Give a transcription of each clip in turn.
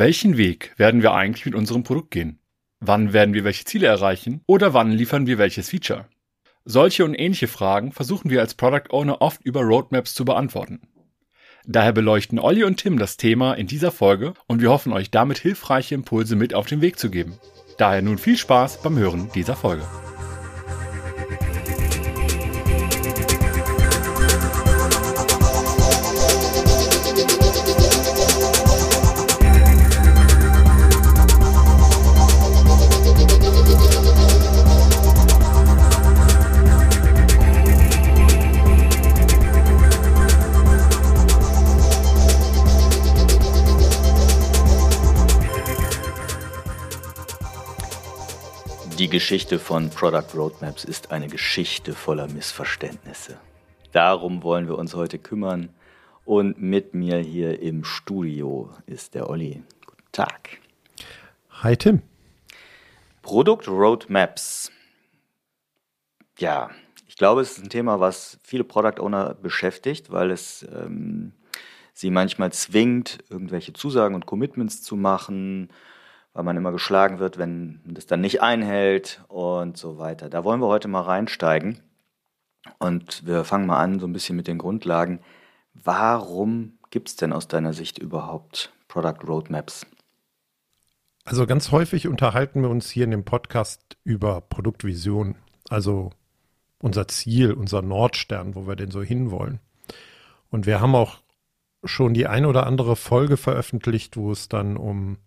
Welchen Weg werden wir eigentlich mit unserem Produkt gehen? Wann werden wir welche Ziele erreichen? Oder wann liefern wir welches Feature? Solche und ähnliche Fragen versuchen wir als Product Owner oft über Roadmaps zu beantworten. Daher beleuchten Olli und Tim das Thema in dieser Folge und wir hoffen euch damit hilfreiche Impulse mit auf den Weg zu geben. Daher nun viel Spaß beim Hören dieser Folge. Die Geschichte von Product Roadmaps ist eine Geschichte voller Missverständnisse. Darum wollen wir uns heute kümmern. Und mit mir hier im Studio ist der Olli. Guten Tag. Hi Tim. Product Roadmaps. Ja, ich glaube, es ist ein Thema, was viele Product Owner beschäftigt, weil es ähm, sie manchmal zwingt, irgendwelche Zusagen und Commitments zu machen weil man immer geschlagen wird, wenn das dann nicht einhält und so weiter. Da wollen wir heute mal reinsteigen und wir fangen mal an so ein bisschen mit den Grundlagen. Warum gibt es denn aus deiner Sicht überhaupt Product Roadmaps? Also ganz häufig unterhalten wir uns hier in dem Podcast über Produktvision, also unser Ziel, unser Nordstern, wo wir denn so hinwollen. Und wir haben auch schon die ein oder andere Folge veröffentlicht, wo es dann um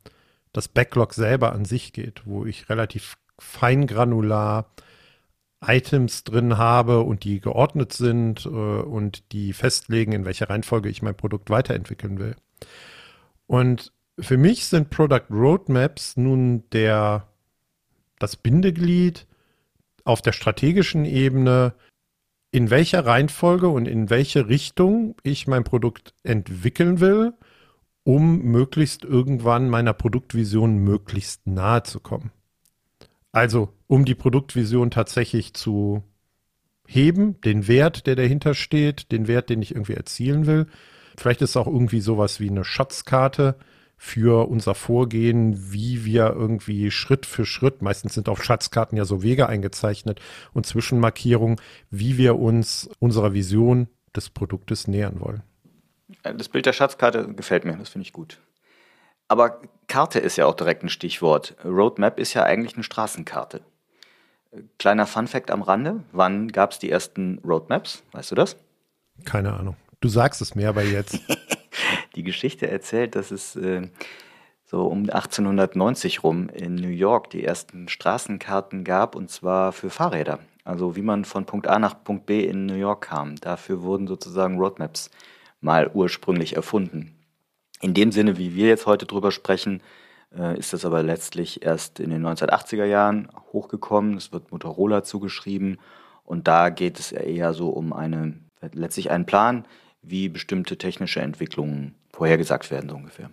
das Backlog selber an sich geht, wo ich relativ feingranular Items drin habe und die geordnet sind äh, und die festlegen, in welcher Reihenfolge ich mein Produkt weiterentwickeln will. Und für mich sind Product Roadmaps nun der, das Bindeglied auf der strategischen Ebene, in welcher Reihenfolge und in welche Richtung ich mein Produkt entwickeln will um möglichst irgendwann meiner Produktvision möglichst nahe zu kommen. Also, um die Produktvision tatsächlich zu heben, den Wert, der dahinter steht, den Wert, den ich irgendwie erzielen will. Vielleicht ist es auch irgendwie sowas wie eine Schatzkarte für unser Vorgehen, wie wir irgendwie Schritt für Schritt, meistens sind auf Schatzkarten ja so Wege eingezeichnet und Zwischenmarkierungen, wie wir uns unserer Vision des Produktes nähern wollen. Äh, das Bild der Schatzkarte gefällt mir, das finde ich gut. Aber Karte ist ja auch direkt ein Stichwort. Roadmap ist ja eigentlich eine Straßenkarte. Äh, kleiner Fun-Fact am Rande: Wann gab es die ersten Roadmaps? Weißt du das? Keine Ahnung. Du sagst es mir aber jetzt. die Geschichte erzählt, dass es äh, so um 1890 rum in New York die ersten Straßenkarten gab und zwar für Fahrräder. Also wie man von Punkt A nach Punkt B in New York kam. Dafür wurden sozusagen Roadmaps mal ursprünglich erfunden. In dem Sinne, wie wir jetzt heute drüber sprechen, äh, ist das aber letztlich erst in den 1980er Jahren hochgekommen. Es wird Motorola zugeschrieben und da geht es eher so um eine, letztlich einen Plan, wie bestimmte technische Entwicklungen vorhergesagt werden, so ungefähr.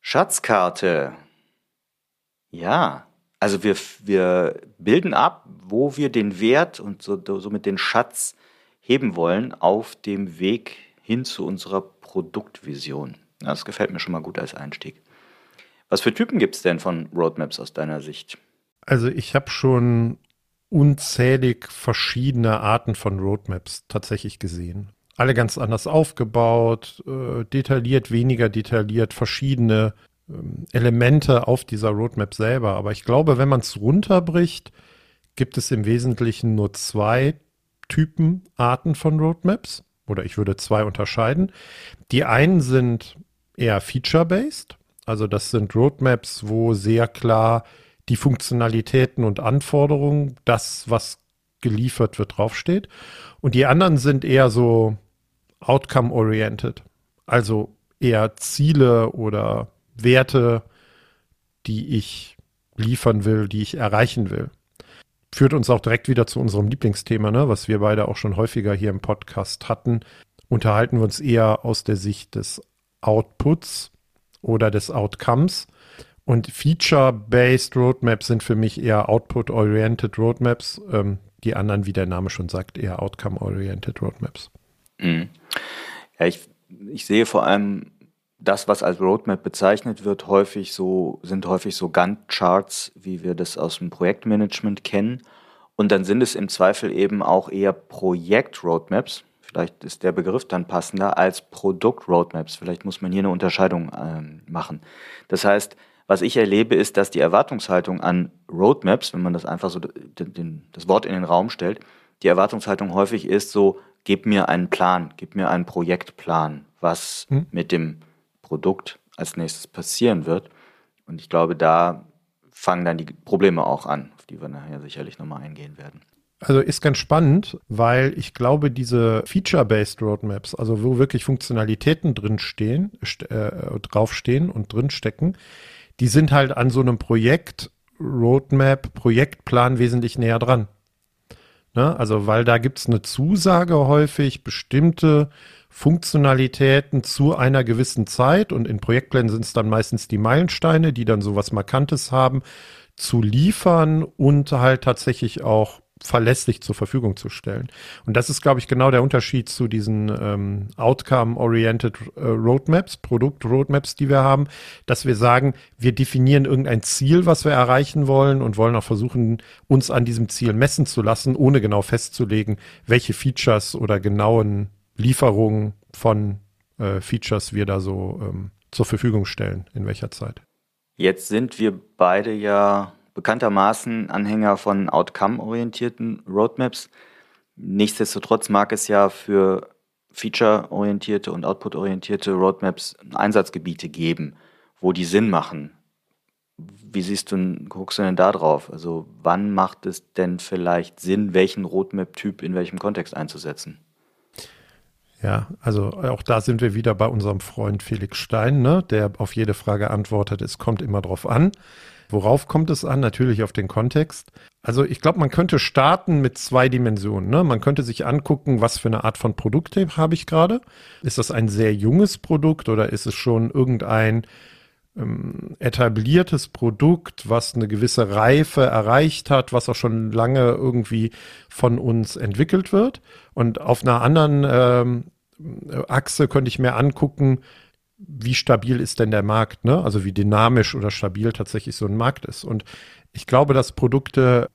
Schatzkarte. Ja, also wir, wir bilden ab, wo wir den Wert und so, somit den Schatz heben wollen auf dem Weg hin zu unserer Produktvision. Das gefällt mir schon mal gut als Einstieg. Was für Typen gibt es denn von Roadmaps aus deiner Sicht? Also ich habe schon unzählig verschiedene Arten von Roadmaps tatsächlich gesehen. Alle ganz anders aufgebaut, äh, detailliert, weniger detailliert, verschiedene ähm, Elemente auf dieser Roadmap selber. Aber ich glaube, wenn man es runterbricht, gibt es im Wesentlichen nur zwei Typen, Arten von Roadmaps. Oder ich würde zwei unterscheiden. Die einen sind eher feature-based. Also das sind Roadmaps, wo sehr klar die Funktionalitäten und Anforderungen, das, was geliefert wird, draufsteht. Und die anderen sind eher so outcome-oriented. Also eher Ziele oder Werte, die ich liefern will, die ich erreichen will führt uns auch direkt wieder zu unserem Lieblingsthema, ne, was wir beide auch schon häufiger hier im Podcast hatten. Unterhalten wir uns eher aus der Sicht des Outputs oder des Outcomes. Und Feature-Based Roadmaps sind für mich eher Output-Oriented Roadmaps. Ähm, die anderen, wie der Name schon sagt, eher Outcome-Oriented Roadmaps. Mhm. Ja, ich, ich sehe vor allem das, was als Roadmap bezeichnet wird, häufig so, sind häufig so Gantt-Charts, wie wir das aus dem Projektmanagement kennen. Und dann sind es im Zweifel eben auch eher Projekt-Roadmaps. Vielleicht ist der Begriff dann passender als Produkt-Roadmaps. Vielleicht muss man hier eine Unterscheidung äh, machen. Das heißt, was ich erlebe, ist, dass die Erwartungshaltung an Roadmaps, wenn man das einfach so den, den, das Wort in den Raum stellt, die Erwartungshaltung häufig ist so, gib mir einen Plan, gib mir einen Projektplan, was hm. mit dem Produkt als nächstes passieren wird. Und ich glaube, da fangen dann die Probleme auch an, auf die wir nachher sicherlich nochmal eingehen werden. Also ist ganz spannend, weil ich glaube, diese Feature-Based Roadmaps, also wo wirklich Funktionalitäten drinstehen, äh, draufstehen und drinstecken, die sind halt an so einem Projekt, Roadmap, Projektplan wesentlich näher dran. Ne? Also, weil da gibt es eine Zusage häufig, bestimmte Funktionalitäten zu einer gewissen Zeit und in Projektplänen sind es dann meistens die Meilensteine, die dann so was Markantes haben, zu liefern und halt tatsächlich auch verlässlich zur Verfügung zu stellen. Und das ist, glaube ich, genau der Unterschied zu diesen ähm, Outcome-Oriented äh, Roadmaps, Produkt-Roadmaps, die wir haben, dass wir sagen, wir definieren irgendein Ziel, was wir erreichen wollen und wollen auch versuchen, uns an diesem Ziel messen zu lassen, ohne genau festzulegen, welche Features oder genauen Lieferungen von äh, Features wir da so ähm, zur Verfügung stellen, in welcher Zeit. Jetzt sind wir beide ja bekanntermaßen Anhänger von outcome-orientierten Roadmaps. Nichtsdestotrotz mag es ja für feature-orientierte und output-orientierte Roadmaps Einsatzgebiete geben, wo die Sinn machen. Wie siehst du, guckst du denn da drauf? Also wann macht es denn vielleicht Sinn, welchen Roadmap-Typ in welchem Kontext einzusetzen? Ja, also auch da sind wir wieder bei unserem Freund Felix Stein, ne, der auf jede Frage antwortet, es kommt immer drauf an. Worauf kommt es an? Natürlich auf den Kontext. Also ich glaube, man könnte starten mit zwei Dimensionen. Ne? Man könnte sich angucken, was für eine Art von Produkt habe ich gerade. Ist das ein sehr junges Produkt oder ist es schon irgendein ähm, etabliertes Produkt, was eine gewisse Reife erreicht hat, was auch schon lange irgendwie von uns entwickelt wird? Und auf einer anderen ähm, Achse könnte ich mir angucken, wie stabil ist denn der Markt, ne? Also wie dynamisch oder stabil tatsächlich so ein Markt ist. Und ich glaube, dass Produkte,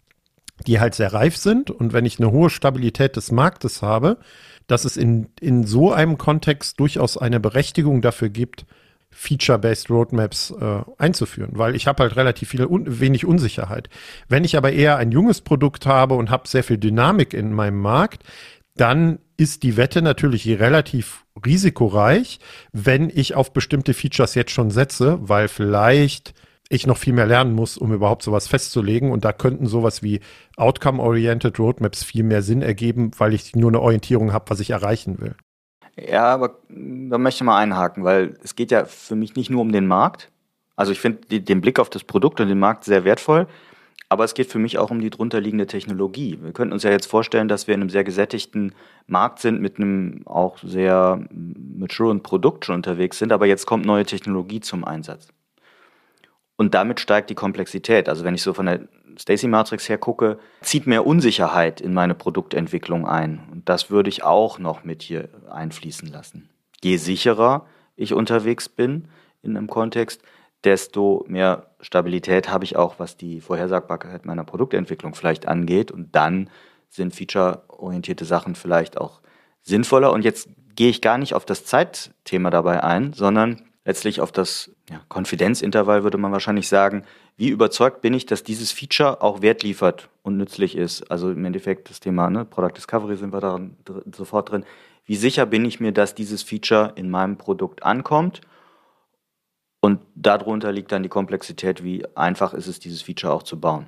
die halt sehr reif sind und wenn ich eine hohe Stabilität des Marktes habe, dass es in, in so einem Kontext durchaus eine Berechtigung dafür gibt, Feature-based Roadmaps äh, einzuführen, weil ich habe halt relativ viel un wenig Unsicherheit. Wenn ich aber eher ein junges Produkt habe und habe sehr viel Dynamik in meinem Markt, dann ist die Wette natürlich relativ risikoreich, wenn ich auf bestimmte Features jetzt schon setze, weil vielleicht ich noch viel mehr lernen muss, um überhaupt sowas festzulegen. Und da könnten sowas wie Outcome-Oriented Roadmaps viel mehr Sinn ergeben, weil ich nur eine Orientierung habe, was ich erreichen will. Ja, aber da möchte ich mal einhaken, weil es geht ja für mich nicht nur um den Markt. Also ich finde den Blick auf das Produkt und den Markt sehr wertvoll. Aber es geht für mich auch um die drunterliegende Technologie. Wir könnten uns ja jetzt vorstellen, dass wir in einem sehr gesättigten Markt sind, mit einem auch sehr maturen Produkt schon unterwegs sind, aber jetzt kommt neue Technologie zum Einsatz. Und damit steigt die Komplexität. Also wenn ich so von der Stacy Matrix her gucke, zieht mehr Unsicherheit in meine Produktentwicklung ein. Und das würde ich auch noch mit hier einfließen lassen. Je sicherer ich unterwegs bin in einem Kontext, desto mehr Stabilität habe ich auch, was die Vorhersagbarkeit meiner Produktentwicklung vielleicht angeht. Und dann sind featureorientierte Sachen vielleicht auch sinnvoller. Und jetzt gehe ich gar nicht auf das Zeitthema dabei ein, sondern letztlich auf das ja, Konfidenzintervall würde man wahrscheinlich sagen, wie überzeugt bin ich, dass dieses Feature auch Wert liefert und nützlich ist. Also im Endeffekt das Thema ne, Product Discovery sind wir da sofort drin. Wie sicher bin ich mir, dass dieses Feature in meinem Produkt ankommt und darunter liegt dann die Komplexität, wie einfach ist es, dieses Feature auch zu bauen.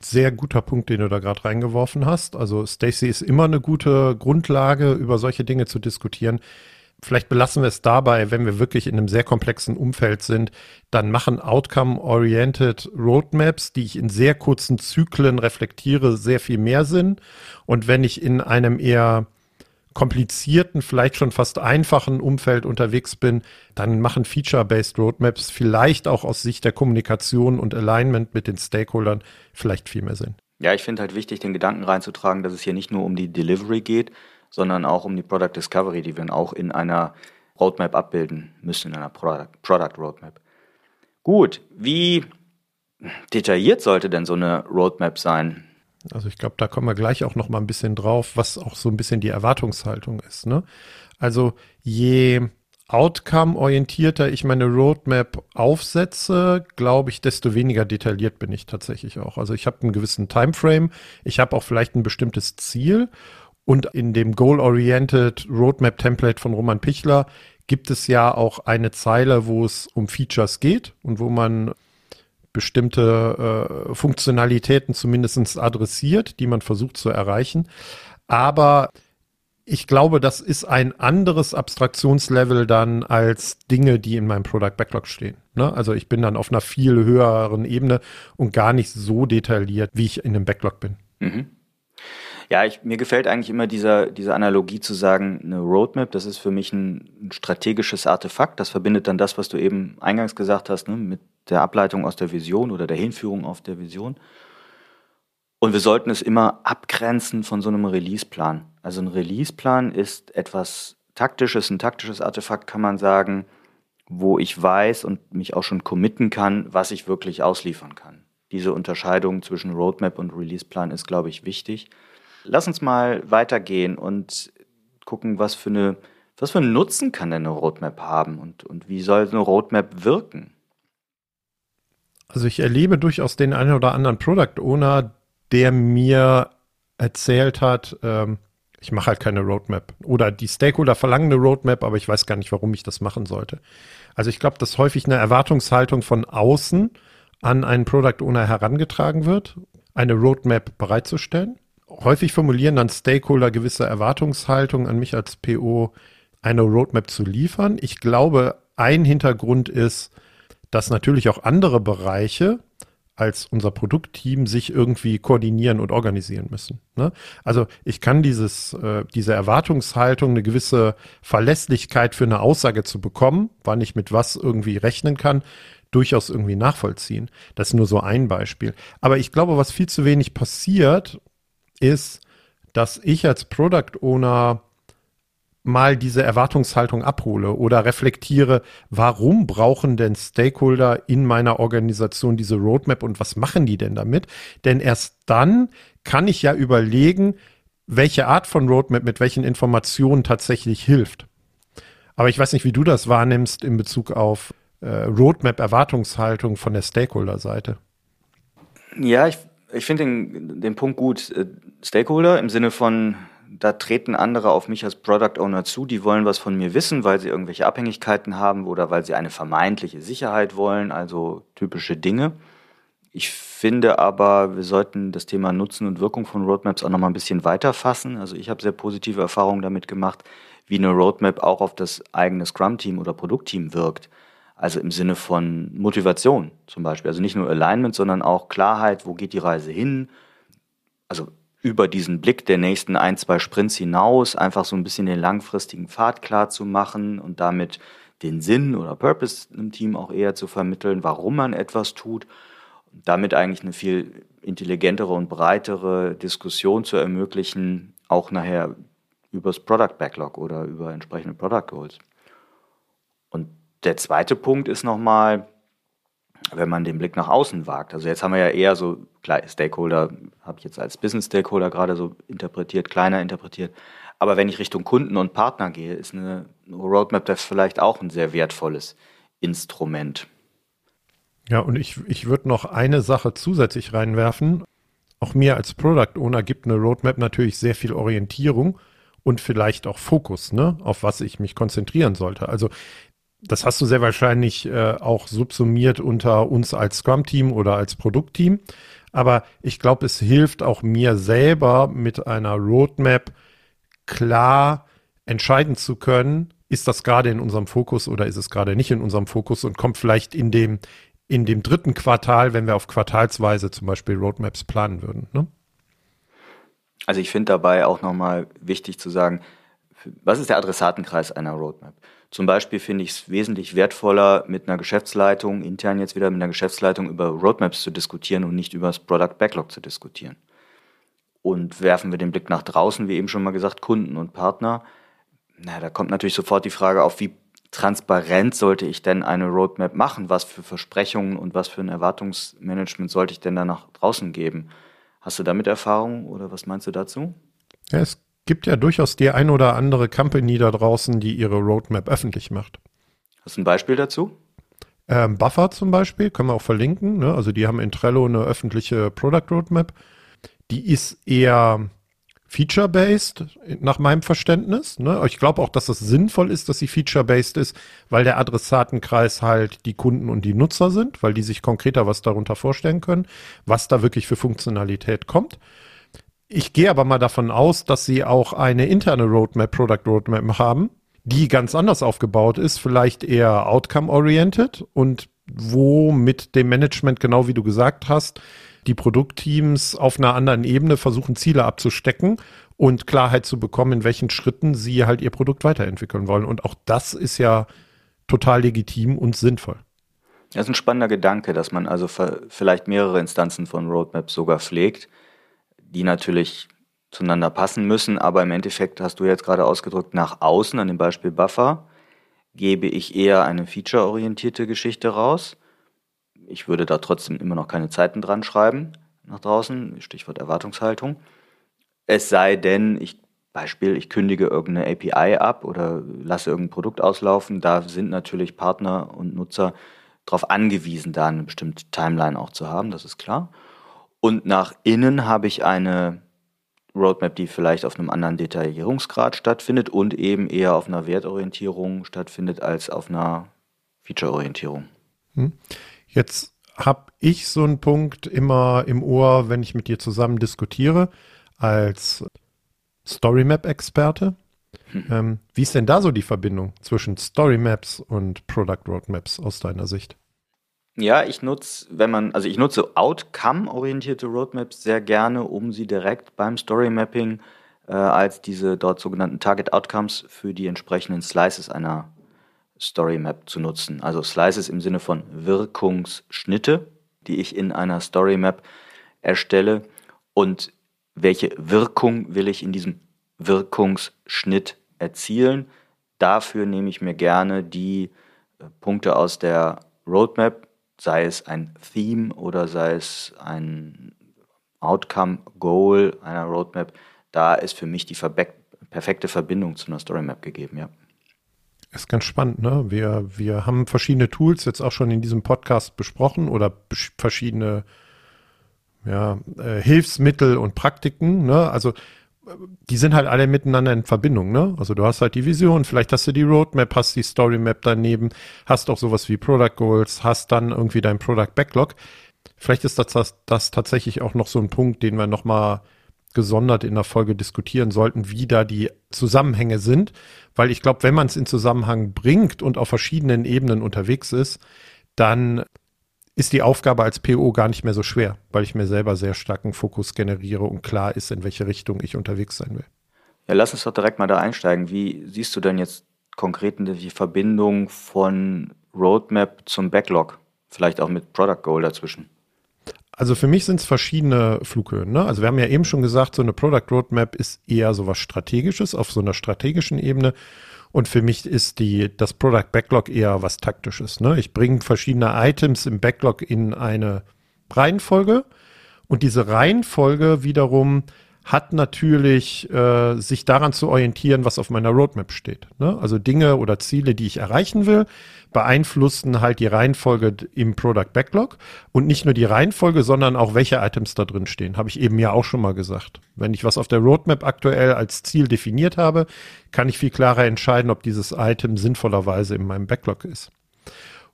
Sehr guter Punkt, den du da gerade reingeworfen hast. Also Stacy ist immer eine gute Grundlage, über solche Dinge zu diskutieren. Vielleicht belassen wir es dabei, wenn wir wirklich in einem sehr komplexen Umfeld sind, dann machen Outcome-Oriented Roadmaps, die ich in sehr kurzen Zyklen reflektiere, sehr viel mehr Sinn. Und wenn ich in einem eher komplizierten, vielleicht schon fast einfachen Umfeld unterwegs bin, dann machen Feature-Based Roadmaps vielleicht auch aus Sicht der Kommunikation und Alignment mit den Stakeholdern vielleicht viel mehr Sinn. Ja, ich finde halt wichtig, den Gedanken reinzutragen, dass es hier nicht nur um die Delivery geht, sondern auch um die Product Discovery, die wir auch in einer Roadmap abbilden müssen in einer Product, Product Roadmap. Gut, wie detailliert sollte denn so eine Roadmap sein? Also ich glaube, da kommen wir gleich auch noch mal ein bisschen drauf, was auch so ein bisschen die Erwartungshaltung ist. Ne? Also je outcome-orientierter ich meine Roadmap aufsetze, glaube ich, desto weniger detailliert bin ich tatsächlich auch. Also ich habe einen gewissen Timeframe, ich habe auch vielleicht ein bestimmtes Ziel und in dem Goal-Oriented Roadmap-Template von Roman Pichler gibt es ja auch eine Zeile, wo es um Features geht und wo man bestimmte äh, Funktionalitäten zumindest adressiert, die man versucht zu erreichen. Aber ich glaube, das ist ein anderes Abstraktionslevel dann als Dinge, die in meinem Product Backlog stehen. Ne? Also ich bin dann auf einer viel höheren Ebene und gar nicht so detailliert, wie ich in einem Backlog bin. Mhm. Ja, ich, mir gefällt eigentlich immer dieser, diese Analogie zu sagen, eine Roadmap, das ist für mich ein, ein strategisches Artefakt. Das verbindet dann das, was du eben eingangs gesagt hast, ne, mit der Ableitung aus der Vision oder der Hinführung auf der Vision. Und wir sollten es immer abgrenzen von so einem Releaseplan. Also ein Releaseplan ist etwas Taktisches, ein taktisches Artefakt kann man sagen, wo ich weiß und mich auch schon committen kann, was ich wirklich ausliefern kann. Diese Unterscheidung zwischen Roadmap und Releaseplan ist, glaube ich, wichtig. Lass uns mal weitergehen und gucken, was für eine, was für einen Nutzen kann denn eine Roadmap haben und, und wie soll eine Roadmap wirken? Also ich erlebe durchaus den einen oder anderen Product Owner, der mir erzählt hat, ähm, ich mache halt keine Roadmap. Oder die Stakeholder verlangen eine Roadmap, aber ich weiß gar nicht, warum ich das machen sollte. Also ich glaube, dass häufig eine Erwartungshaltung von außen an einen Product Owner herangetragen wird, eine Roadmap bereitzustellen häufig formulieren dann Stakeholder gewisse Erwartungshaltung an mich als PO, eine Roadmap zu liefern. Ich glaube, ein Hintergrund ist, dass natürlich auch andere Bereiche als unser Produktteam sich irgendwie koordinieren und organisieren müssen. Ne? Also ich kann dieses, äh, diese Erwartungshaltung, eine gewisse Verlässlichkeit für eine Aussage zu bekommen, wann ich mit was irgendwie rechnen kann, durchaus irgendwie nachvollziehen. Das ist nur so ein Beispiel. Aber ich glaube, was viel zu wenig passiert, ist, dass ich als Product Owner mal diese Erwartungshaltung abhole oder reflektiere, warum brauchen denn Stakeholder in meiner Organisation diese Roadmap und was machen die denn damit? Denn erst dann kann ich ja überlegen, welche Art von Roadmap mit welchen Informationen tatsächlich hilft. Aber ich weiß nicht, wie du das wahrnimmst in Bezug auf äh, Roadmap-Erwartungshaltung von der Stakeholder-Seite. Ja, ich ich finde den, den Punkt gut. Äh, Stakeholder im Sinne von, da treten andere auf mich als Product Owner zu, die wollen was von mir wissen, weil sie irgendwelche Abhängigkeiten haben oder weil sie eine vermeintliche Sicherheit wollen, also typische Dinge. Ich finde aber, wir sollten das Thema Nutzen und Wirkung von Roadmaps auch nochmal ein bisschen weiter fassen. Also ich habe sehr positive Erfahrungen damit gemacht, wie eine Roadmap auch auf das eigene Scrum-Team oder Produktteam wirkt. Also im Sinne von Motivation zum Beispiel. Also nicht nur Alignment, sondern auch Klarheit, wo geht die Reise hin. Also über diesen Blick der nächsten ein, zwei Sprints hinaus, einfach so ein bisschen den langfristigen Pfad klar zu machen und damit den Sinn oder Purpose im Team auch eher zu vermitteln, warum man etwas tut. Und damit eigentlich eine viel intelligentere und breitere Diskussion zu ermöglichen, auch nachher übers Product Backlog oder über entsprechende Product Goals. Der zweite Punkt ist nochmal, wenn man den Blick nach außen wagt. Also jetzt haben wir ja eher so, klar, Stakeholder habe ich jetzt als Business Stakeholder gerade so interpretiert, kleiner interpretiert. Aber wenn ich Richtung Kunden und Partner gehe, ist eine Roadmap da vielleicht auch ein sehr wertvolles Instrument. Ja, und ich, ich würde noch eine Sache zusätzlich reinwerfen. Auch mir als Product Owner gibt eine Roadmap natürlich sehr viel Orientierung und vielleicht auch Fokus, ne, auf was ich mich konzentrieren sollte. Also das hast du sehr wahrscheinlich äh, auch subsumiert unter uns als Scrum-Team oder als Produktteam. Aber ich glaube, es hilft auch mir selber mit einer Roadmap klar entscheiden zu können, ist das gerade in unserem Fokus oder ist es gerade nicht in unserem Fokus und kommt vielleicht in dem, in dem dritten Quartal, wenn wir auf Quartalsweise zum Beispiel Roadmaps planen würden. Ne? Also ich finde dabei auch nochmal wichtig zu sagen, was ist der Adressatenkreis einer Roadmap? Zum Beispiel finde ich es wesentlich wertvoller, mit einer Geschäftsleitung, intern jetzt wieder mit einer Geschäftsleitung über Roadmaps zu diskutieren und nicht über das Product Backlog zu diskutieren. Und werfen wir den Blick nach draußen, wie eben schon mal gesagt, Kunden und Partner. Na, da kommt natürlich sofort die Frage auf, wie transparent sollte ich denn eine Roadmap machen? Was für Versprechungen und was für ein Erwartungsmanagement sollte ich denn da nach draußen geben? Hast du damit Erfahrung oder was meinst du dazu? Ja, es gibt ja durchaus die ein oder andere Company da draußen, die ihre Roadmap öffentlich macht. Hast du ein Beispiel dazu? Ähm, Buffer zum Beispiel, können wir auch verlinken. Ne? Also die haben in Trello eine öffentliche Product Roadmap. Die ist eher feature-based, nach meinem Verständnis. Ne? Ich glaube auch, dass es sinnvoll ist, dass sie feature-based ist, weil der Adressatenkreis halt die Kunden und die Nutzer sind, weil die sich konkreter was darunter vorstellen können, was da wirklich für Funktionalität kommt. Ich gehe aber mal davon aus, dass sie auch eine interne Roadmap, Product Roadmap haben, die ganz anders aufgebaut ist, vielleicht eher outcome-oriented und wo mit dem Management, genau wie du gesagt hast, die Produktteams auf einer anderen Ebene versuchen, Ziele abzustecken und Klarheit zu bekommen, in welchen Schritten sie halt ihr Produkt weiterentwickeln wollen. Und auch das ist ja total legitim und sinnvoll. Das ist ein spannender Gedanke, dass man also vielleicht mehrere Instanzen von Roadmaps sogar pflegt, die natürlich zueinander passen müssen, aber im Endeffekt hast du jetzt gerade ausgedrückt, nach außen, an dem Beispiel Buffer, gebe ich eher eine feature-orientierte Geschichte raus ich würde da trotzdem immer noch keine Zeiten dran schreiben nach draußen, Stichwort Erwartungshaltung. Es sei denn, ich Beispiel, ich kündige irgendeine API ab oder lasse irgendein Produkt auslaufen, da sind natürlich Partner und Nutzer darauf angewiesen, da eine bestimmte Timeline auch zu haben, das ist klar. Und nach innen habe ich eine Roadmap, die vielleicht auf einem anderen Detaillierungsgrad stattfindet und eben eher auf einer Wertorientierung stattfindet als auf einer Featureorientierung. Hm. Jetzt habe ich so einen Punkt immer im Ohr, wenn ich mit dir zusammen diskutiere, als Storymap-Experte. Hm. Ähm, wie ist denn da so die Verbindung zwischen Storymaps und Product Roadmaps aus deiner Sicht? Ja, ich nutze, wenn man, also ich nutze Outcome-orientierte Roadmaps sehr gerne, um sie direkt beim Storymapping äh, als diese dort sogenannten Target Outcomes für die entsprechenden Slices einer Storymap zu nutzen. Also Slices im Sinne von Wirkungsschnitte, die ich in einer Storymap erstelle und welche Wirkung will ich in diesem Wirkungsschnitt erzielen. Dafür nehme ich mir gerne die äh, Punkte aus der Roadmap, sei es ein Theme oder sei es ein Outcome Goal einer Roadmap. Da ist für mich die perfekte Verbindung zu einer Storymap gegeben, ja. Ist ganz spannend, ne? Wir, wir haben verschiedene Tools jetzt auch schon in diesem Podcast besprochen oder verschiedene ja, äh, Hilfsmittel und Praktiken, ne? Also die sind halt alle miteinander in Verbindung, ne? Also du hast halt die Vision, vielleicht hast du die Roadmap, hast die Story Map daneben, hast auch sowas wie Product Goals, hast dann irgendwie dein Product Backlog. Vielleicht ist das, das, das tatsächlich auch noch so ein Punkt, den wir nochmal gesondert in der Folge diskutieren sollten, wie da die Zusammenhänge sind, weil ich glaube, wenn man es in Zusammenhang bringt und auf verschiedenen Ebenen unterwegs ist, dann ist die Aufgabe als PO gar nicht mehr so schwer, weil ich mir selber sehr starken Fokus generiere und klar ist, in welche Richtung ich unterwegs sein will. Ja, lass uns doch direkt mal da einsteigen. Wie siehst du denn jetzt konkret die Verbindung von Roadmap zum Backlog? Vielleicht auch mit Product Goal dazwischen? Also für mich sind es verschiedene Flughöhen. Ne? Also wir haben ja eben schon gesagt, so eine Product Roadmap ist eher so was Strategisches auf so einer strategischen Ebene. Und für mich ist die, das Product Backlog eher was Taktisches. Ne? Ich bringe verschiedene Items im Backlog in eine Reihenfolge. Und diese Reihenfolge wiederum hat natürlich äh, sich daran zu orientieren, was auf meiner Roadmap steht. Ne? Also Dinge oder Ziele, die ich erreichen will, beeinflussen halt die Reihenfolge im Product Backlog und nicht nur die Reihenfolge, sondern auch welche Items da drin stehen. Habe ich eben ja auch schon mal gesagt. Wenn ich was auf der Roadmap aktuell als Ziel definiert habe, kann ich viel klarer entscheiden, ob dieses Item sinnvollerweise in meinem Backlog ist.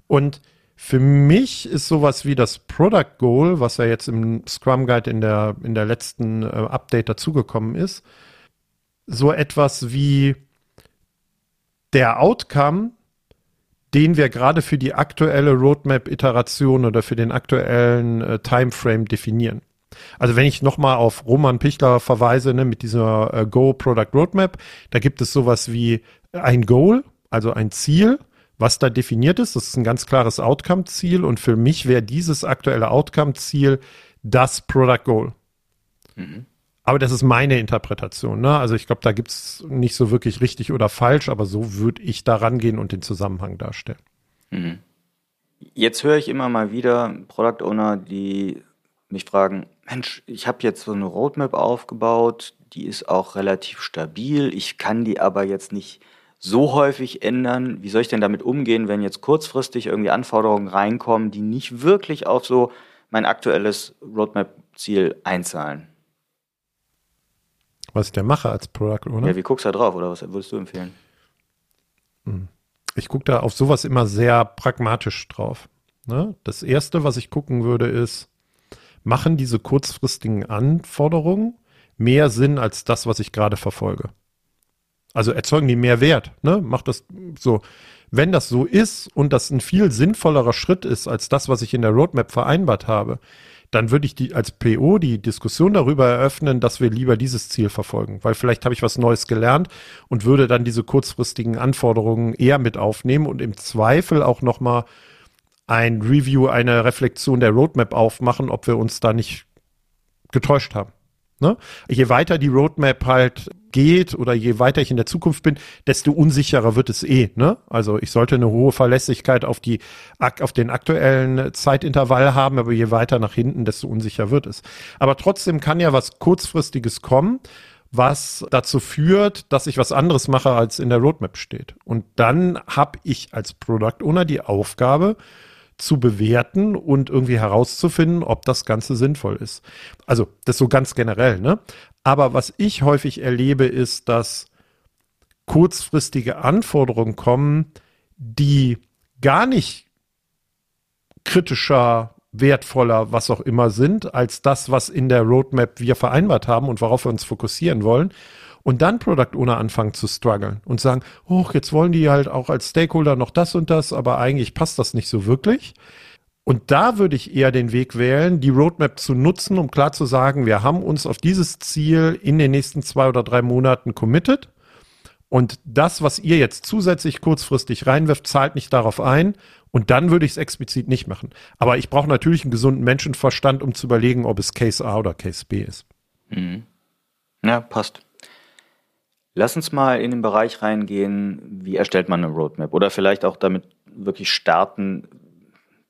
Und für mich ist sowas wie das Product Goal, was ja jetzt im Scrum Guide in der, in der letzten äh, Update dazugekommen ist, so etwas wie der Outcome, den wir gerade für die aktuelle Roadmap-Iteration oder für den aktuellen äh, Timeframe definieren. Also wenn ich nochmal auf Roman Pichler verweise, ne, mit dieser äh, Go Product Roadmap, da gibt es sowas wie ein Goal, also ein Ziel, was da definiert ist. Das ist ein ganz klares Outcome-Ziel und für mich wäre dieses aktuelle Outcome-Ziel das Product Goal. Mhm. Aber das ist meine Interpretation. Ne? Also ich glaube, da gibt es nicht so wirklich richtig oder falsch, aber so würde ich da rangehen und den Zusammenhang darstellen. Mhm. Jetzt höre ich immer mal wieder Product Owner, die mich fragen, Mensch, ich habe jetzt so eine Roadmap aufgebaut, die ist auch relativ stabil, ich kann die aber jetzt nicht so häufig ändern. Wie soll ich denn damit umgehen, wenn jetzt kurzfristig irgendwie Anforderungen reinkommen, die nicht wirklich auf so mein aktuelles Roadmap-Ziel einzahlen? Was ich da mache als Product Owner? Ja, wie guckst du da drauf oder was würdest du empfehlen? Hm. Ich gucke da auf sowas immer sehr pragmatisch drauf. Ne? Das erste, was ich gucken würde, ist, machen diese kurzfristigen Anforderungen mehr Sinn als das, was ich gerade verfolge? Also erzeugen die mehr Wert, ne? Macht das so. Wenn das so ist und das ein viel sinnvollerer Schritt ist als das, was ich in der Roadmap vereinbart habe, dann würde ich die als PO die Diskussion darüber eröffnen, dass wir lieber dieses Ziel verfolgen, weil vielleicht habe ich was Neues gelernt und würde dann diese kurzfristigen Anforderungen eher mit aufnehmen und im Zweifel auch noch mal ein Review, eine Reflexion der Roadmap aufmachen, ob wir uns da nicht getäuscht haben. Ne? Je weiter die Roadmap halt geht oder je weiter ich in der Zukunft bin, desto unsicherer wird es eh. Ne? Also ich sollte eine hohe Verlässlichkeit auf die auf den aktuellen Zeitintervall haben, aber je weiter nach hinten, desto unsicher wird es. Aber trotzdem kann ja was kurzfristiges kommen, was dazu führt, dass ich was anderes mache, als in der Roadmap steht. Und dann habe ich als Product Owner die Aufgabe, zu bewerten und irgendwie herauszufinden, ob das Ganze sinnvoll ist. Also das so ganz generell, ne? Aber was ich häufig erlebe, ist, dass kurzfristige Anforderungen kommen, die gar nicht kritischer, wertvoller, was auch immer sind, als das, was in der Roadmap wir vereinbart haben und worauf wir uns fokussieren wollen und dann Product Owner anfangen zu strugglen und sagen, oh, jetzt wollen die halt auch als Stakeholder noch das und das, aber eigentlich passt das nicht so wirklich. Und da würde ich eher den Weg wählen, die Roadmap zu nutzen, um klar zu sagen, wir haben uns auf dieses Ziel in den nächsten zwei oder drei Monaten committed. Und das, was ihr jetzt zusätzlich kurzfristig reinwirft, zahlt nicht darauf ein. Und dann würde ich es explizit nicht machen. Aber ich brauche natürlich einen gesunden Menschenverstand, um zu überlegen, ob es Case A oder Case B ist. Mhm. Ja, passt. Lass uns mal in den Bereich reingehen, wie erstellt man eine Roadmap? Oder vielleicht auch damit wirklich starten,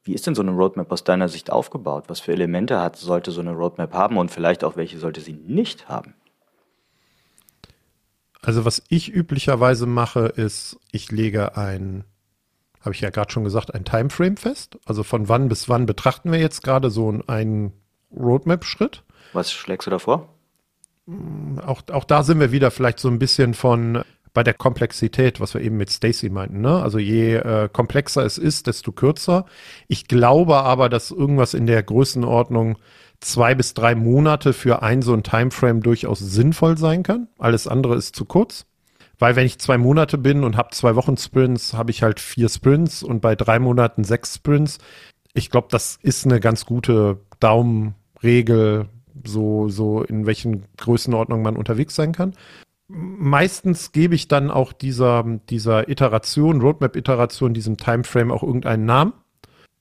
wie ist denn so eine Roadmap aus deiner Sicht aufgebaut? Was für Elemente hat, sollte so eine Roadmap haben und vielleicht auch welche sollte sie nicht haben? Also was ich üblicherweise mache, ist, ich lege ein, habe ich ja gerade schon gesagt, ein Timeframe fest. Also von wann bis wann betrachten wir jetzt gerade so einen Roadmap-Schritt. Was schlägst du da vor? auch, auch da sind wir wieder vielleicht so ein bisschen von bei der Komplexität, was wir eben mit Stacy meinten. Ne? Also je äh, komplexer es ist, desto kürzer. Ich glaube aber, dass irgendwas in der Größenordnung zwei bis drei Monate für ein so ein Timeframe durchaus sinnvoll sein kann. Alles andere ist zu kurz. Weil wenn ich zwei Monate bin und habe zwei Wochen Sprints, habe ich halt vier Sprints und bei drei Monaten sechs Sprints. Ich glaube, das ist eine ganz gute Daumenregel, so, so in welchen Größenordnungen man unterwegs sein kann. Meistens gebe ich dann auch dieser, dieser Iteration, Roadmap-Iteration, diesem Timeframe auch irgendeinen Namen.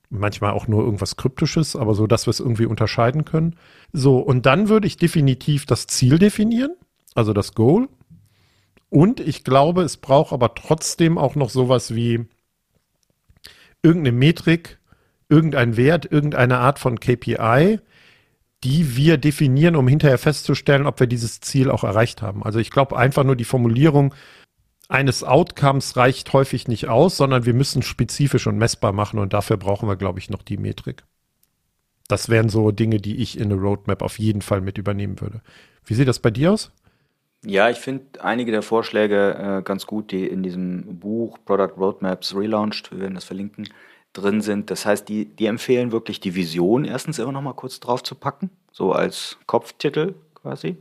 Manchmal auch nur irgendwas Kryptisches, aber so, dass wir es irgendwie unterscheiden können. So, und dann würde ich definitiv das Ziel definieren, also das Goal. Und ich glaube, es braucht aber trotzdem auch noch sowas wie irgendeine Metrik, irgendein Wert, irgendeine Art von KPI, die wir definieren, um hinterher festzustellen, ob wir dieses Ziel auch erreicht haben. Also ich glaube einfach nur die Formulierung eines Outcomes reicht häufig nicht aus, sondern wir müssen spezifisch und messbar machen und dafür brauchen wir, glaube ich, noch die Metrik. Das wären so Dinge, die ich in eine Roadmap auf jeden Fall mit übernehmen würde. Wie sieht das bei dir aus? Ja, ich finde einige der Vorschläge äh, ganz gut, die in diesem Buch Product Roadmaps Relaunched, wir werden das verlinken, drin sind. Das heißt, die, die empfehlen wirklich die Vision erstens immer noch mal kurz drauf zu packen, so als Kopftitel quasi.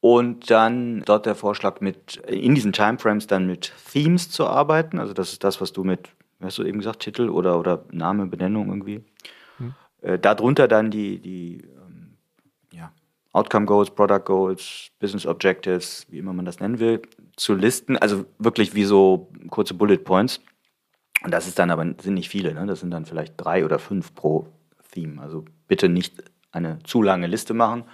Und dann dort der Vorschlag mit, in diesen Timeframes dann mit Themes zu arbeiten. Also das ist das, was du mit, hast du eben gesagt, Titel oder, oder Name, Benennung irgendwie. Hm. Äh, darunter dann die, die ähm, ja, Outcome Goals, Product Goals, Business Objectives, wie immer man das nennen will, zu listen. Also wirklich wie so kurze Bullet Points und das ist dann aber, sind nicht viele, ne? das sind dann vielleicht drei oder fünf pro Theme. Also bitte nicht eine zu lange Liste machen.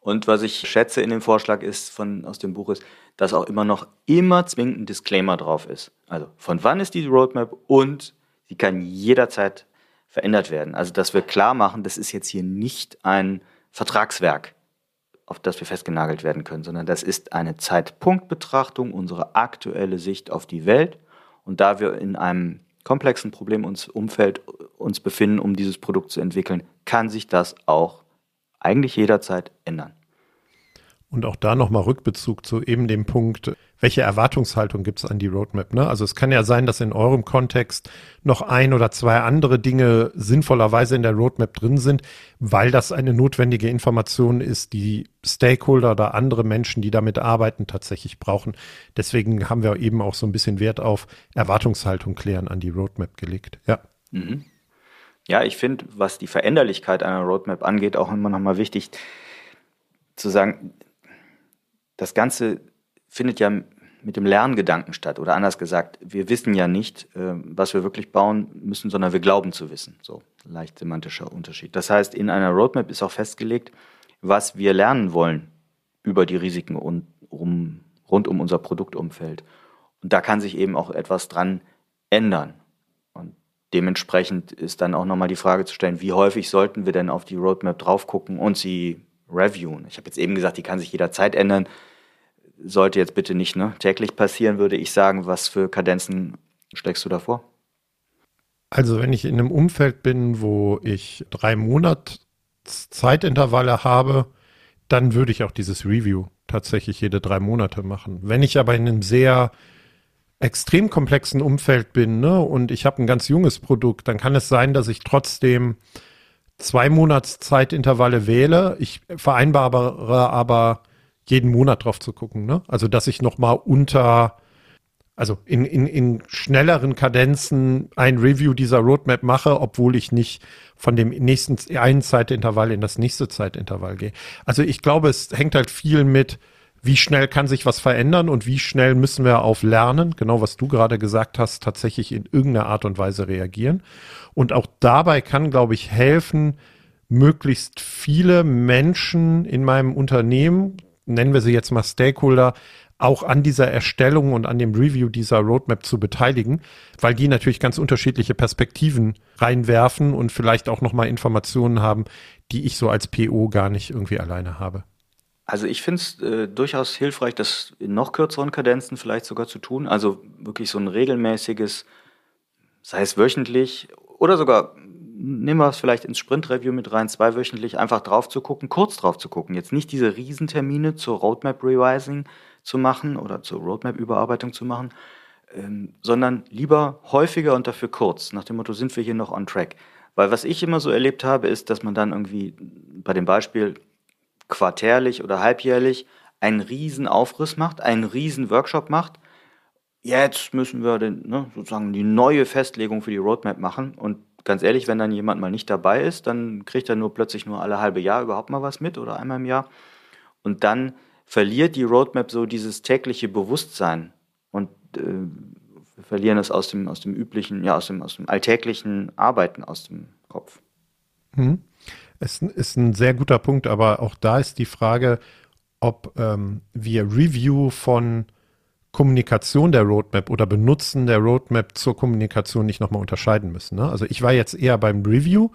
Und was ich schätze in dem Vorschlag ist, von, aus dem Buch ist, dass auch immer noch immer zwingend ein Disclaimer drauf ist. Also von wann ist die Roadmap und sie kann jederzeit verändert werden. Also dass wir klar machen, das ist jetzt hier nicht ein Vertragswerk, auf das wir festgenagelt werden können, sondern das ist eine Zeitpunktbetrachtung, unsere aktuelle Sicht auf die Welt. Und da wir in einem komplexen Problemumfeld uns befinden, um dieses Produkt zu entwickeln, kann sich das auch eigentlich jederzeit ändern. Und auch da nochmal Rückbezug zu eben dem Punkt, welche Erwartungshaltung gibt es an die Roadmap? Ne? Also es kann ja sein, dass in eurem Kontext noch ein oder zwei andere Dinge sinnvollerweise in der Roadmap drin sind, weil das eine notwendige Information ist, die Stakeholder oder andere Menschen, die damit arbeiten, tatsächlich brauchen. Deswegen haben wir eben auch so ein bisschen Wert auf Erwartungshaltung klären an die Roadmap gelegt. Ja. Mhm. Ja, ich finde, was die Veränderlichkeit einer Roadmap angeht, auch immer nochmal wichtig zu sagen, das Ganze findet ja mit dem Lerngedanken statt. Oder anders gesagt, wir wissen ja nicht, äh, was wir wirklich bauen müssen, sondern wir glauben zu wissen. So, leicht semantischer Unterschied. Das heißt, in einer Roadmap ist auch festgelegt, was wir lernen wollen über die Risiken und um, rund um unser Produktumfeld. Und da kann sich eben auch etwas dran ändern. Dementsprechend ist dann auch nochmal die Frage zu stellen, wie häufig sollten wir denn auf die Roadmap drauf gucken und sie reviewen? Ich habe jetzt eben gesagt, die kann sich jederzeit ändern. Sollte jetzt bitte nicht ne, täglich passieren, würde ich sagen. Was für Kadenzen steckst du da vor? Also wenn ich in einem Umfeld bin, wo ich drei Monate Zeitintervalle habe, dann würde ich auch dieses Review tatsächlich jede drei Monate machen. Wenn ich aber in einem sehr extrem komplexen Umfeld bin ne, und ich habe ein ganz junges Produkt, dann kann es sein, dass ich trotzdem zwei Monats Zeitintervalle wähle. Ich vereinbare aber jeden Monat drauf zu gucken. Ne? Also dass ich noch mal unter, also in, in, in schnelleren Kadenzen ein Review dieser Roadmap mache, obwohl ich nicht von dem nächsten einen Zeitintervall in das nächste Zeitintervall gehe. Also ich glaube, es hängt halt viel mit wie schnell kann sich was verändern und wie schnell müssen wir auf Lernen, genau was du gerade gesagt hast, tatsächlich in irgendeiner Art und Weise reagieren. Und auch dabei kann, glaube ich, helfen, möglichst viele Menschen in meinem Unternehmen, nennen wir sie jetzt mal Stakeholder, auch an dieser Erstellung und an dem Review dieser Roadmap zu beteiligen, weil die natürlich ganz unterschiedliche Perspektiven reinwerfen und vielleicht auch nochmal Informationen haben, die ich so als PO gar nicht irgendwie alleine habe. Also ich finde es äh, durchaus hilfreich, das in noch kürzeren Kadenzen vielleicht sogar zu tun. Also wirklich so ein regelmäßiges, sei es wöchentlich oder sogar, nehmen wir es vielleicht ins Sprint-Review mit rein, zweiwöchentlich, einfach drauf zu gucken, kurz drauf zu gucken. Jetzt nicht diese Riesentermine zur Roadmap-Revising zu machen oder zur Roadmap-Überarbeitung zu machen, ähm, sondern lieber häufiger und dafür kurz, nach dem Motto, sind wir hier noch on track. Weil was ich immer so erlebt habe, ist, dass man dann irgendwie bei dem Beispiel quartärlich oder halbjährlich einen riesen Aufriss macht, einen riesen Workshop macht. Jetzt müssen wir den, ne, sozusagen die neue Festlegung für die Roadmap machen. Und ganz ehrlich, wenn dann jemand mal nicht dabei ist, dann kriegt er nur plötzlich nur alle halbe Jahr überhaupt mal was mit oder einmal im Jahr. Und dann verliert die Roadmap so dieses tägliche Bewusstsein und äh, wir verlieren es aus dem, aus dem üblichen, ja, aus dem, aus dem alltäglichen Arbeiten aus dem Kopf. Mhm. Es ist ein sehr guter Punkt, aber auch da ist die Frage, ob ähm, wir Review von Kommunikation der Roadmap oder Benutzen der Roadmap zur Kommunikation nicht nochmal unterscheiden müssen. Ne? Also ich war jetzt eher beim Review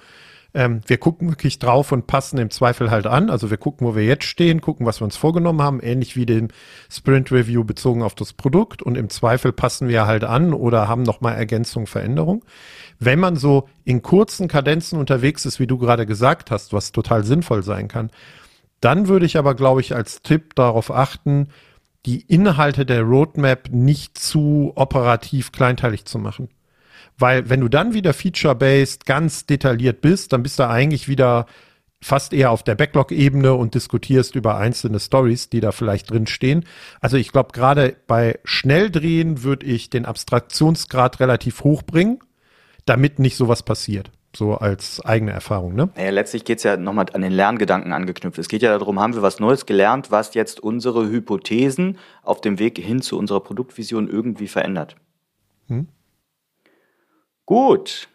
ähm, wir gucken wirklich drauf und passen im Zweifel halt an. Also wir gucken, wo wir jetzt stehen, gucken, was wir uns vorgenommen haben, ähnlich wie dem Sprint Review bezogen auf das Produkt. Und im Zweifel passen wir halt an oder haben nochmal Ergänzung, Veränderung. Wenn man so in kurzen Kadenzen unterwegs ist, wie du gerade gesagt hast, was total sinnvoll sein kann, dann würde ich aber, glaube ich, als Tipp darauf achten, die Inhalte der Roadmap nicht zu operativ kleinteilig zu machen. Weil wenn du dann wieder feature-based ganz detailliert bist, dann bist du eigentlich wieder fast eher auf der Backlog-Ebene und diskutierst über einzelne Stories, die da vielleicht drin stehen. Also ich glaube, gerade bei Schnelldrehen würde ich den Abstraktionsgrad relativ hoch bringen, damit nicht sowas passiert. So als eigene Erfahrung, ne? Naja, letztlich geht es ja nochmal an den Lerngedanken angeknüpft. Es geht ja darum, haben wir was Neues gelernt, was jetzt unsere Hypothesen auf dem Weg hin zu unserer Produktvision irgendwie verändert. Hm? Gut.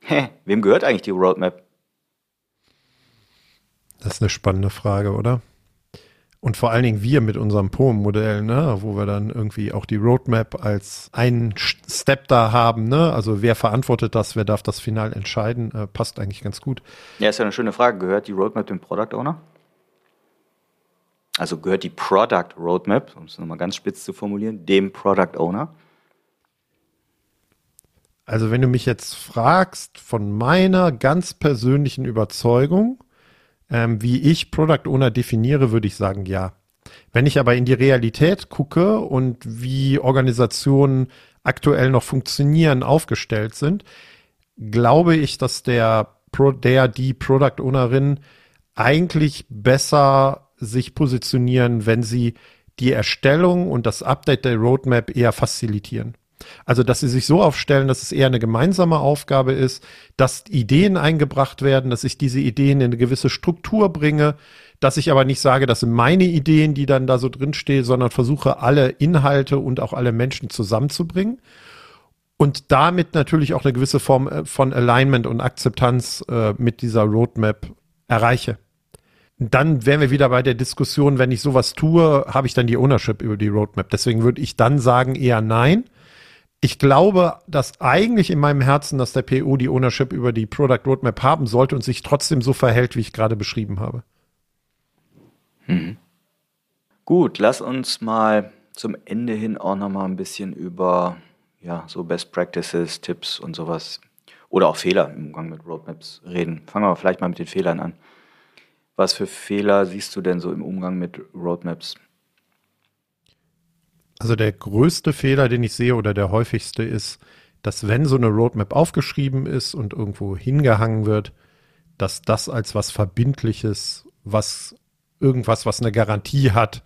Hä, wem gehört eigentlich die Roadmap? Das ist eine spannende Frage, oder? Und vor allen Dingen wir mit unserem POM-Modell, ne, wo wir dann irgendwie auch die Roadmap als einen Step da haben, ne? Also wer verantwortet das, wer darf das final entscheiden, äh, passt eigentlich ganz gut. Ja, ist ja eine schöne Frage. Gehört die Roadmap dem Product Owner? Also gehört die Product Roadmap, um es nochmal ganz spitz zu formulieren, dem Product Owner? Also wenn du mich jetzt fragst, von meiner ganz persönlichen Überzeugung, ähm, wie ich Product Owner definiere, würde ich sagen, ja. Wenn ich aber in die Realität gucke und wie Organisationen aktuell noch funktionieren, aufgestellt sind, glaube ich, dass der, Pro, der die Product Ownerin eigentlich besser sich positionieren, wenn sie die Erstellung und das Update der Roadmap eher facilitieren. Also, dass sie sich so aufstellen, dass es eher eine gemeinsame Aufgabe ist, dass Ideen eingebracht werden, dass ich diese Ideen in eine gewisse Struktur bringe, dass ich aber nicht sage, das sind meine Ideen, die dann da so drinstehen, sondern versuche, alle Inhalte und auch alle Menschen zusammenzubringen und damit natürlich auch eine gewisse Form äh, von Alignment und Akzeptanz äh, mit dieser Roadmap erreiche. Dann wären wir wieder bei der Diskussion, wenn ich sowas tue, habe ich dann die Ownership über die Roadmap. Deswegen würde ich dann sagen eher nein ich glaube, dass eigentlich in meinem Herzen, dass der PO die Ownership über die Product Roadmap haben sollte und sich trotzdem so verhält, wie ich gerade beschrieben habe. Hm. Gut, lass uns mal zum Ende hin auch noch mal ein bisschen über ja, so Best Practices, Tipps und sowas oder auch Fehler im Umgang mit Roadmaps reden. Fangen wir vielleicht mal mit den Fehlern an. Was für Fehler siehst du denn so im Umgang mit Roadmaps? Also der größte Fehler, den ich sehe oder der häufigste ist, dass wenn so eine Roadmap aufgeschrieben ist und irgendwo hingehangen wird, dass das als was Verbindliches, was irgendwas, was eine Garantie hat,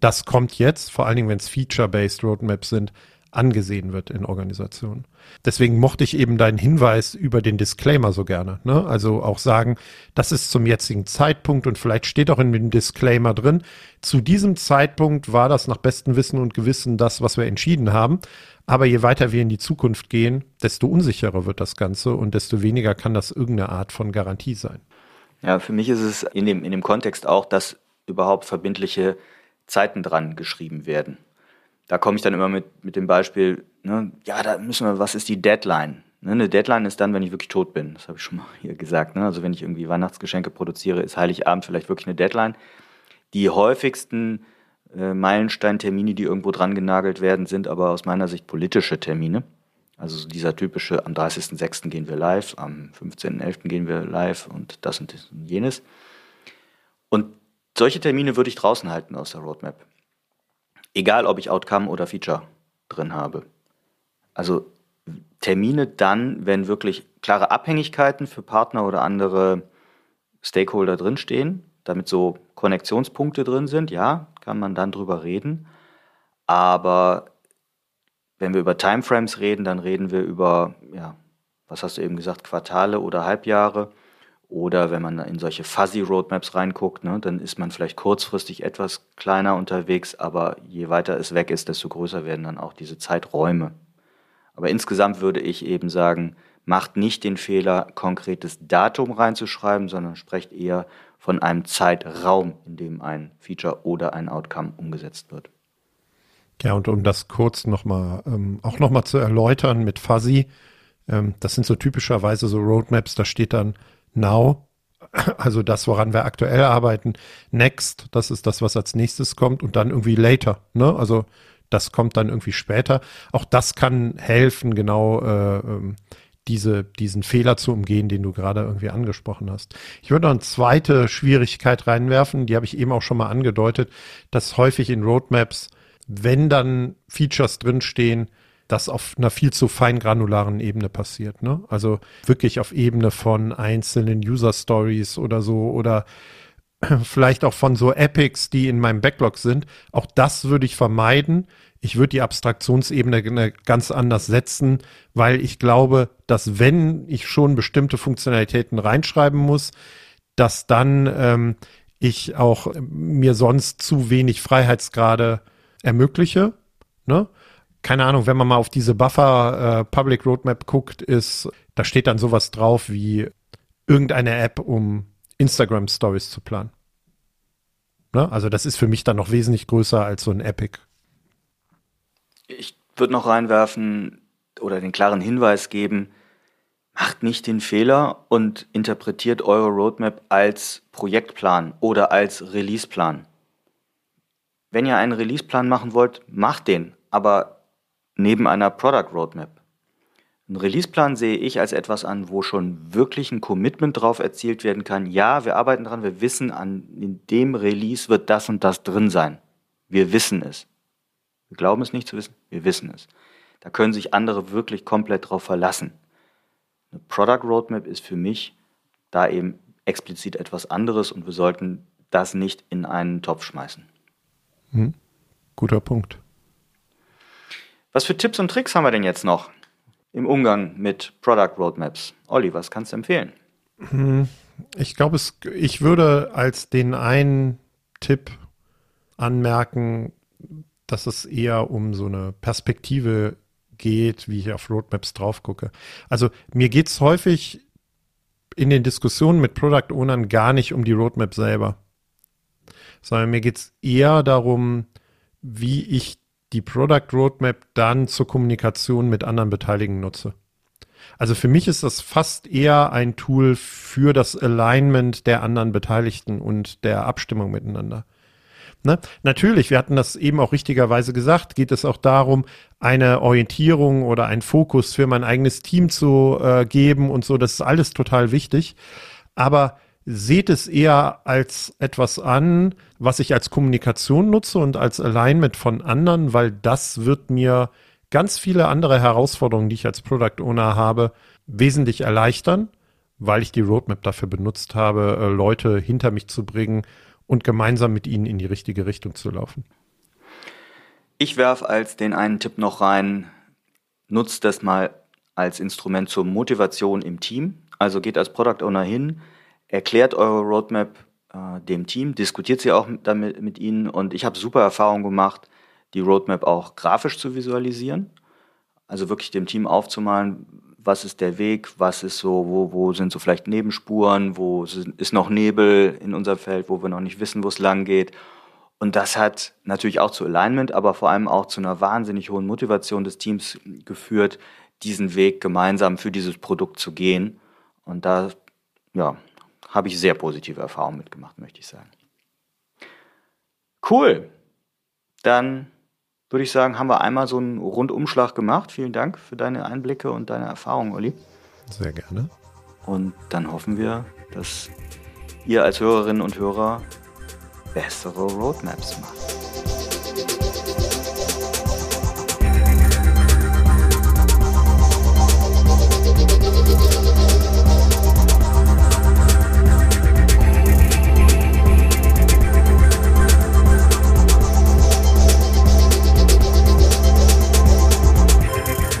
das kommt jetzt, vor allen Dingen, wenn es Feature-Based Roadmaps sind, angesehen wird in Organisationen. Deswegen mochte ich eben deinen Hinweis über den Disclaimer so gerne. Ne? Also auch sagen, das ist zum jetzigen Zeitpunkt und vielleicht steht auch in dem Disclaimer drin, zu diesem Zeitpunkt war das nach bestem Wissen und Gewissen das, was wir entschieden haben. Aber je weiter wir in die Zukunft gehen, desto unsicherer wird das Ganze und desto weniger kann das irgendeine Art von Garantie sein. Ja, für mich ist es in dem, in dem Kontext auch, dass überhaupt verbindliche Zeiten dran geschrieben werden da komme ich dann immer mit, mit dem Beispiel, ne, ja, da müssen wir, was ist die Deadline? Ne, eine Deadline ist dann, wenn ich wirklich tot bin. Das habe ich schon mal hier gesagt. Ne? Also wenn ich irgendwie Weihnachtsgeschenke produziere, ist Heiligabend vielleicht wirklich eine Deadline. Die häufigsten äh, Meilensteintermine, die irgendwo dran genagelt werden, sind aber aus meiner Sicht politische Termine. Also dieser typische, am 30.06. gehen wir live, am 15.11. gehen wir live und das und jenes. Und solche Termine würde ich draußen halten aus der Roadmap. Egal, ob ich Outcome oder Feature drin habe. Also Termine dann, wenn wirklich klare Abhängigkeiten für Partner oder andere Stakeholder drinstehen, damit so Konnektionspunkte drin sind, ja, kann man dann drüber reden. Aber wenn wir über Timeframes reden, dann reden wir über, ja, was hast du eben gesagt, Quartale oder Halbjahre. Oder wenn man in solche Fuzzy Roadmaps reinguckt, ne, dann ist man vielleicht kurzfristig etwas kleiner unterwegs, aber je weiter es weg ist, desto größer werden dann auch diese Zeiträume. Aber insgesamt würde ich eben sagen, macht nicht den Fehler, konkretes Datum reinzuschreiben, sondern sprecht eher von einem Zeitraum, in dem ein Feature oder ein Outcome umgesetzt wird. Ja, und um das kurz nochmal, ähm, auch nochmal zu erläutern mit Fuzzy, ähm, das sind so typischerweise so Roadmaps, da steht dann Now, also das, woran wir aktuell arbeiten, Next, das ist das, was als nächstes kommt und dann irgendwie Later, ne? Also das kommt dann irgendwie später. Auch das kann helfen, genau äh, ähm, diese, diesen Fehler zu umgehen, den du gerade irgendwie angesprochen hast. Ich würde noch eine zweite Schwierigkeit reinwerfen, die habe ich eben auch schon mal angedeutet, dass häufig in Roadmaps, wenn dann Features drinstehen, das auf einer viel zu feingranularen Ebene passiert. Ne? Also wirklich auf Ebene von einzelnen User Stories oder so oder vielleicht auch von so Epics, die in meinem Backlog sind. Auch das würde ich vermeiden. Ich würde die Abstraktionsebene ganz anders setzen, weil ich glaube, dass wenn ich schon bestimmte Funktionalitäten reinschreiben muss, dass dann ähm, ich auch mir sonst zu wenig Freiheitsgrade ermögliche. Ne? Keine Ahnung, wenn man mal auf diese Buffer äh, Public Roadmap guckt, ist, da steht dann sowas drauf wie irgendeine App, um Instagram Stories zu planen. Ne? Also das ist für mich dann noch wesentlich größer als so ein Epic. Ich würde noch reinwerfen oder den klaren Hinweis geben, macht nicht den Fehler und interpretiert eure Roadmap als Projektplan oder als Releaseplan. Wenn ihr einen Releaseplan machen wollt, macht den, aber neben einer Product Roadmap. Ein Releaseplan sehe ich als etwas an, wo schon wirklich ein Commitment drauf erzielt werden kann. Ja, wir arbeiten dran, wir wissen, an, in dem Release wird das und das drin sein. Wir wissen es. Wir glauben es nicht zu wissen, wir wissen es. Da können sich andere wirklich komplett drauf verlassen. Eine Product Roadmap ist für mich da eben explizit etwas anderes und wir sollten das nicht in einen Topf schmeißen. Hm. Guter Punkt. Was für Tipps und Tricks haben wir denn jetzt noch? im Umgang mit Product Roadmaps. Olli, was kannst du empfehlen? Hm, ich glaube, ich würde als den einen Tipp anmerken, dass es eher um so eine Perspektive geht, wie ich auf Roadmaps drauf gucke. Also mir geht es häufig in den Diskussionen mit Product Ownern gar nicht um die Roadmap selber, sondern mir geht es eher darum, wie ich die Product Roadmap dann zur Kommunikation mit anderen Beteiligten nutze. Also für mich ist das fast eher ein Tool für das Alignment der anderen Beteiligten und der Abstimmung miteinander. Ne? Natürlich, wir hatten das eben auch richtigerweise gesagt, geht es auch darum, eine Orientierung oder einen Fokus für mein eigenes Team zu äh, geben und so. Das ist alles total wichtig. Aber seht es eher als etwas an, was ich als Kommunikation nutze und als Alignment von anderen, weil das wird mir ganz viele andere Herausforderungen, die ich als Product Owner habe, wesentlich erleichtern, weil ich die Roadmap dafür benutzt habe, äh, Leute hinter mich zu bringen und gemeinsam mit ihnen in die richtige Richtung zu laufen. Ich werfe als den einen Tipp noch rein, nutzt das mal als Instrument zur Motivation im Team. Also geht als Product Owner hin, erklärt eure Roadmap äh, dem Team, diskutiert sie auch mit, damit mit ihnen und ich habe super Erfahrungen gemacht, die Roadmap auch grafisch zu visualisieren. Also wirklich dem Team aufzumalen, was ist der Weg, was ist so, wo, wo sind so vielleicht Nebenspuren, wo ist noch Nebel in unserem Feld, wo wir noch nicht wissen, wo es lang geht. Und das hat natürlich auch zu Alignment, aber vor allem auch zu einer wahnsinnig hohen Motivation des Teams geführt, diesen Weg gemeinsam für dieses Produkt zu gehen. Und da, ja, habe ich sehr positive Erfahrungen mitgemacht, möchte ich sagen. Cool. Dann würde ich sagen, haben wir einmal so einen Rundumschlag gemacht. Vielen Dank für deine Einblicke und deine Erfahrungen, Olli. Sehr gerne. Und dann hoffen wir, dass ihr als Hörerinnen und Hörer bessere Roadmaps macht.